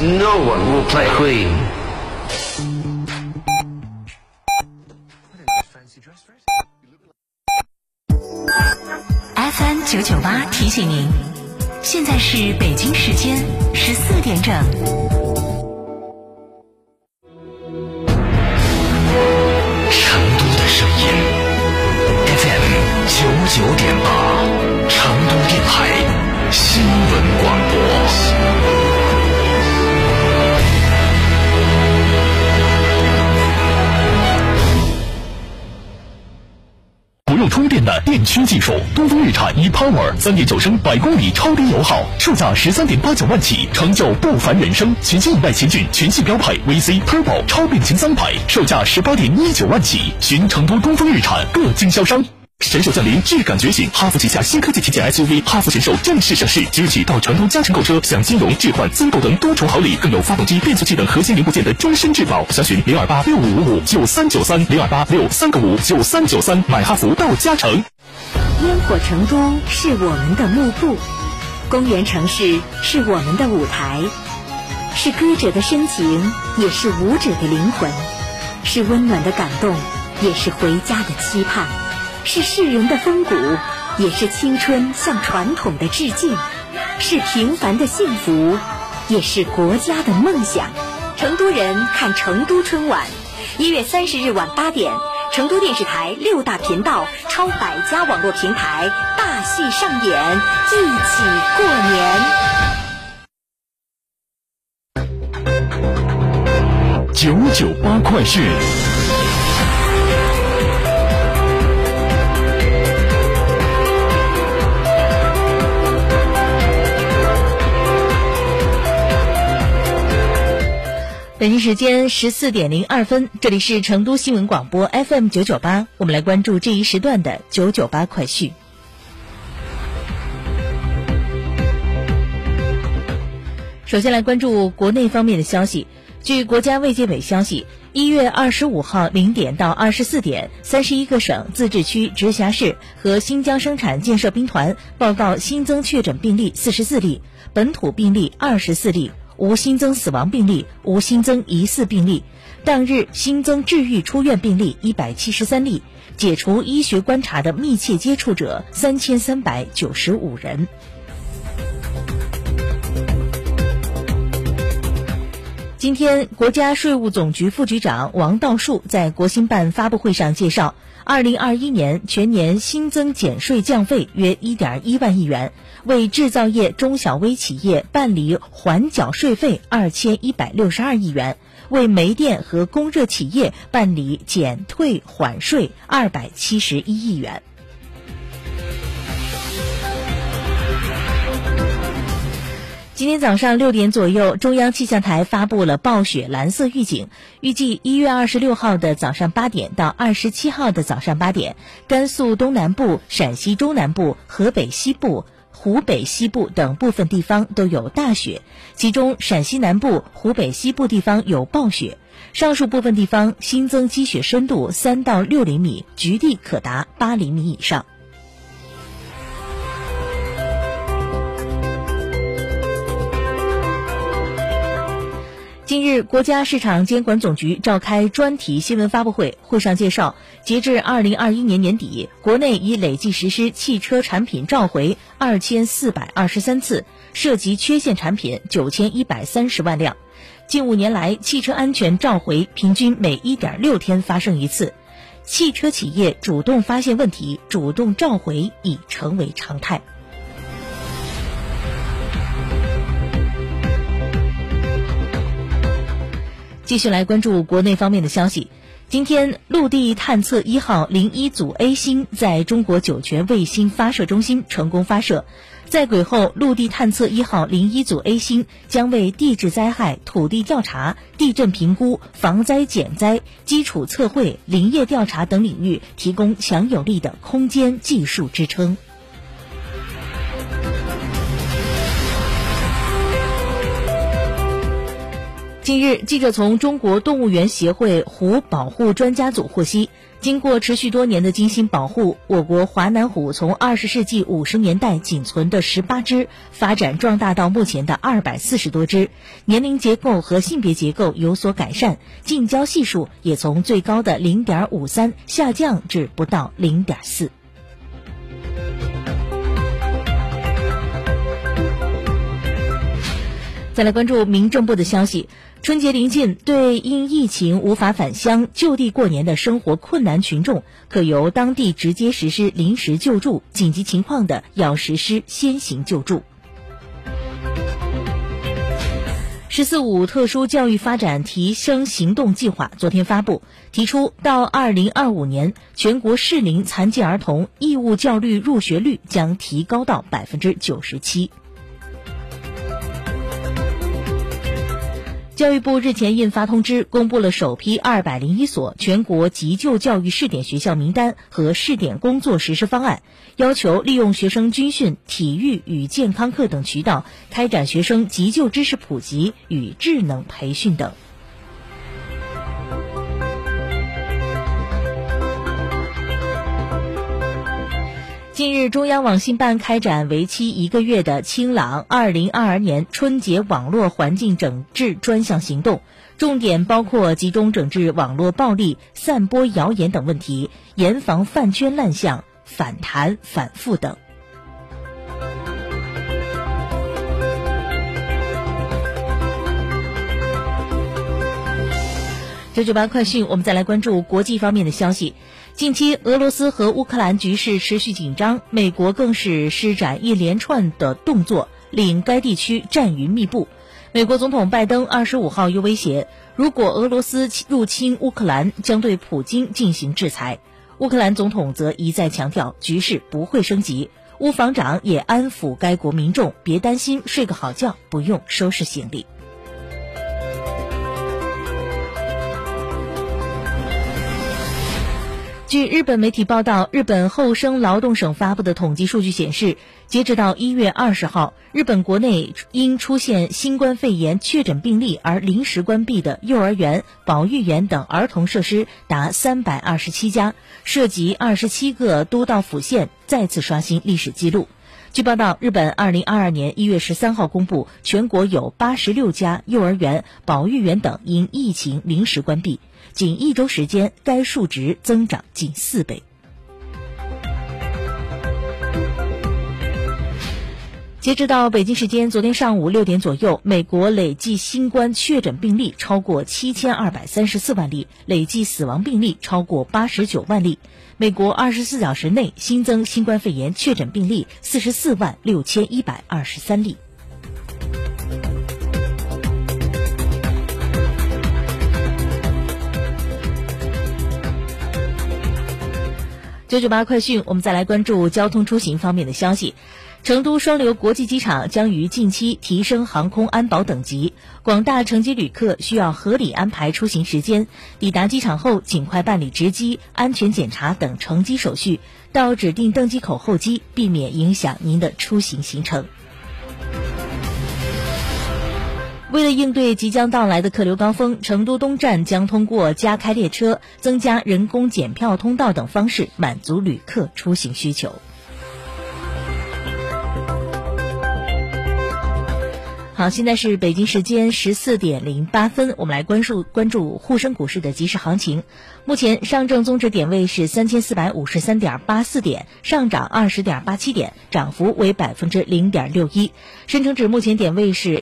No one will play Queen. FM 九九八提醒您，现在是北京时间十四点整。充电的电驱技术，东风日产 ePower 三点九升百公里超低油耗，售价十三点八九万起，成就不凡人生。全新一代奇骏全系标配 VC Turbo 超变擎三排，售价十八点一九万起，寻成都东风日产各经销商。神兽降临，质感觉醒，哈弗旗下新科技旗舰 SUV 哈弗神兽正式上市，即日起到成都嘉诚购车，享金融、置换、增购等多重好礼，更有发动机、变速器等核心零部件的终身质保。详询零二八六五五五九三九三零二八六三个五九三九三，买哈弗到嘉诚。烟火成都是我们的幕布，公园城市是我们的舞台，是歌者的深情，也是舞者的灵魂，是温暖的感动，也是回家的期盼，是世人的风骨，也是青春向传统的致敬，是平凡的幸福，也是国家的梦想。成都人看成都春晚，一月三十日晚八点。成都电视台六大频道、超百家网络平台大戏上演，一起过年。九九八快讯。北京时间十四点零二分，这里是成都新闻广播 FM 九九八，我们来关注这一时段的九九八快讯。首先来关注国内方面的消息。据国家卫健委消息，一月二十五号零点到二十四点，三十一个省、自治区、直辖市和新疆生产建设兵团报告新增确诊病例四十四例，本土病例二十四例。无新增死亡病例，无新增疑似病例。当日新增治愈出院病例一百七十三例，解除医学观察的密切接触者三千三百九十五人。今天，国家税务总局副局长王道树在国新办发布会上介绍，二零二一年全年新增减税降费约一点一万亿元，为制造业中小微企业办理缓缴税费二千一百六十二亿元，为煤电和供热企业办理减退缓税二百七十一亿元。今天早上六点左右，中央气象台发布了暴雪蓝色预警，预计一月二十六号的早上八点到二十七号的早上八点，甘肃东南部、陕西中南部、河北西部、湖北西部等部分地方都有大雪，其中陕西南部、湖北西部地方有暴雪，上述部分地方新增积雪深度三到六厘米，局地可达八厘米以上。近日，国家市场监管总局召开专题新闻发布会，会上介绍，截至二零二一年年底，国内已累计实施汽车产品召回二千四百二十三次，涉及缺陷产品九千一百三十万辆。近五年来，汽车安全召回平均每一点六天发生一次，汽车企业主动发现问题、主动召回已成为常态。继续来关注国内方面的消息。今天，陆地探测一号零一组 A 星在中国酒泉卫星发射中心成功发射。在轨后，陆地探测一号零一组 A 星将为地质灾害、土地调查、地震评估、防灾减灾、基础测绘、林业调查等领域提供强有力的空间技术支撑。近日，记者从中国动物园协会虎保护专家组获悉，经过持续多年的精心保护，我国华南虎从二十世纪五十年代仅存的十八只，发展壮大到目前的二百四十多只，年龄结构和性别结构有所改善，近交系数也从最高的零点五三下降至不到零点四。再来关注民政部的消息，春节临近，对因疫情无法返乡就地过年的生活困难群众，可由当地直接实施临时救助；紧急情况的要实施先行救助。“十四五”特殊教育发展提升行动计划昨天发布，提出到二零二五年，全国适龄残疾儿童义务教育入学率将提高到百分之九十七。教育部日前印发通知，公布了首批二百零一所全国急救教育试点学校名单和试点工作实施方案，要求利用学生军训、体育与健康课等渠道，开展学生急救知识普及与智能培训等。近日，中央网信办开展为期一个月的“清朗”二零二二年春节网络环境整治专项行动，重点包括集中整治网络暴力、散播谣言等问题，严防饭圈乱象、反弹反复等。九九八快讯，我们再来关注国际方面的消息。近期，俄罗斯和乌克兰局势持续紧张，美国更是施展一连串的动作，令该地区战云密布。美国总统拜登二十五号又威胁，如果俄罗斯入侵乌克兰，将对普京进行制裁。乌克兰总统则一再强调，局势不会升级。乌防长也安抚该国民众，别担心，睡个好觉，不用收拾行李。据日本媒体报道，日本厚生劳动省发布的统计数据显示，截止到一月二十号，日本国内因出现新冠肺炎确诊病例而临时关闭的幼儿园、保育园等儿童设施达三百二十七家，涉及二十七个都道府县，再次刷新历史记录。据报道，日本二零二二年一月十三号公布，全国有八十六家幼儿园、保育园等因疫情临时关闭。仅一周时间，该数值增长近四倍。截止到北京时间昨天上午六点左右，美国累计新冠确诊病例超过七千二百三十四万例，累计死亡病例超过八十九万例。美国二十四小时内新增新冠肺炎确诊病例四十四万六千一百二十三例。九九八快讯，我们再来关注交通出行方面的消息。成都双流国际机场将于近期提升航空安保等级，广大乘机旅客需要合理安排出行时间，抵达机场后尽快办理值机、安全检查等乘机手续，到指定登机口候机，避免影响您的出行行程。为了应对即将到来的客流高峰，成都东站将通过加开列车、增加人工检票通道等方式，满足旅客出行需求。好，现在是北京时间十四点零八分，我们来关注关注沪深股市的即时行情。目前上证综指点位是三千四百五十三点八四点，上涨二十点八七点，涨幅为百分之零点六一。深成指目前点位是。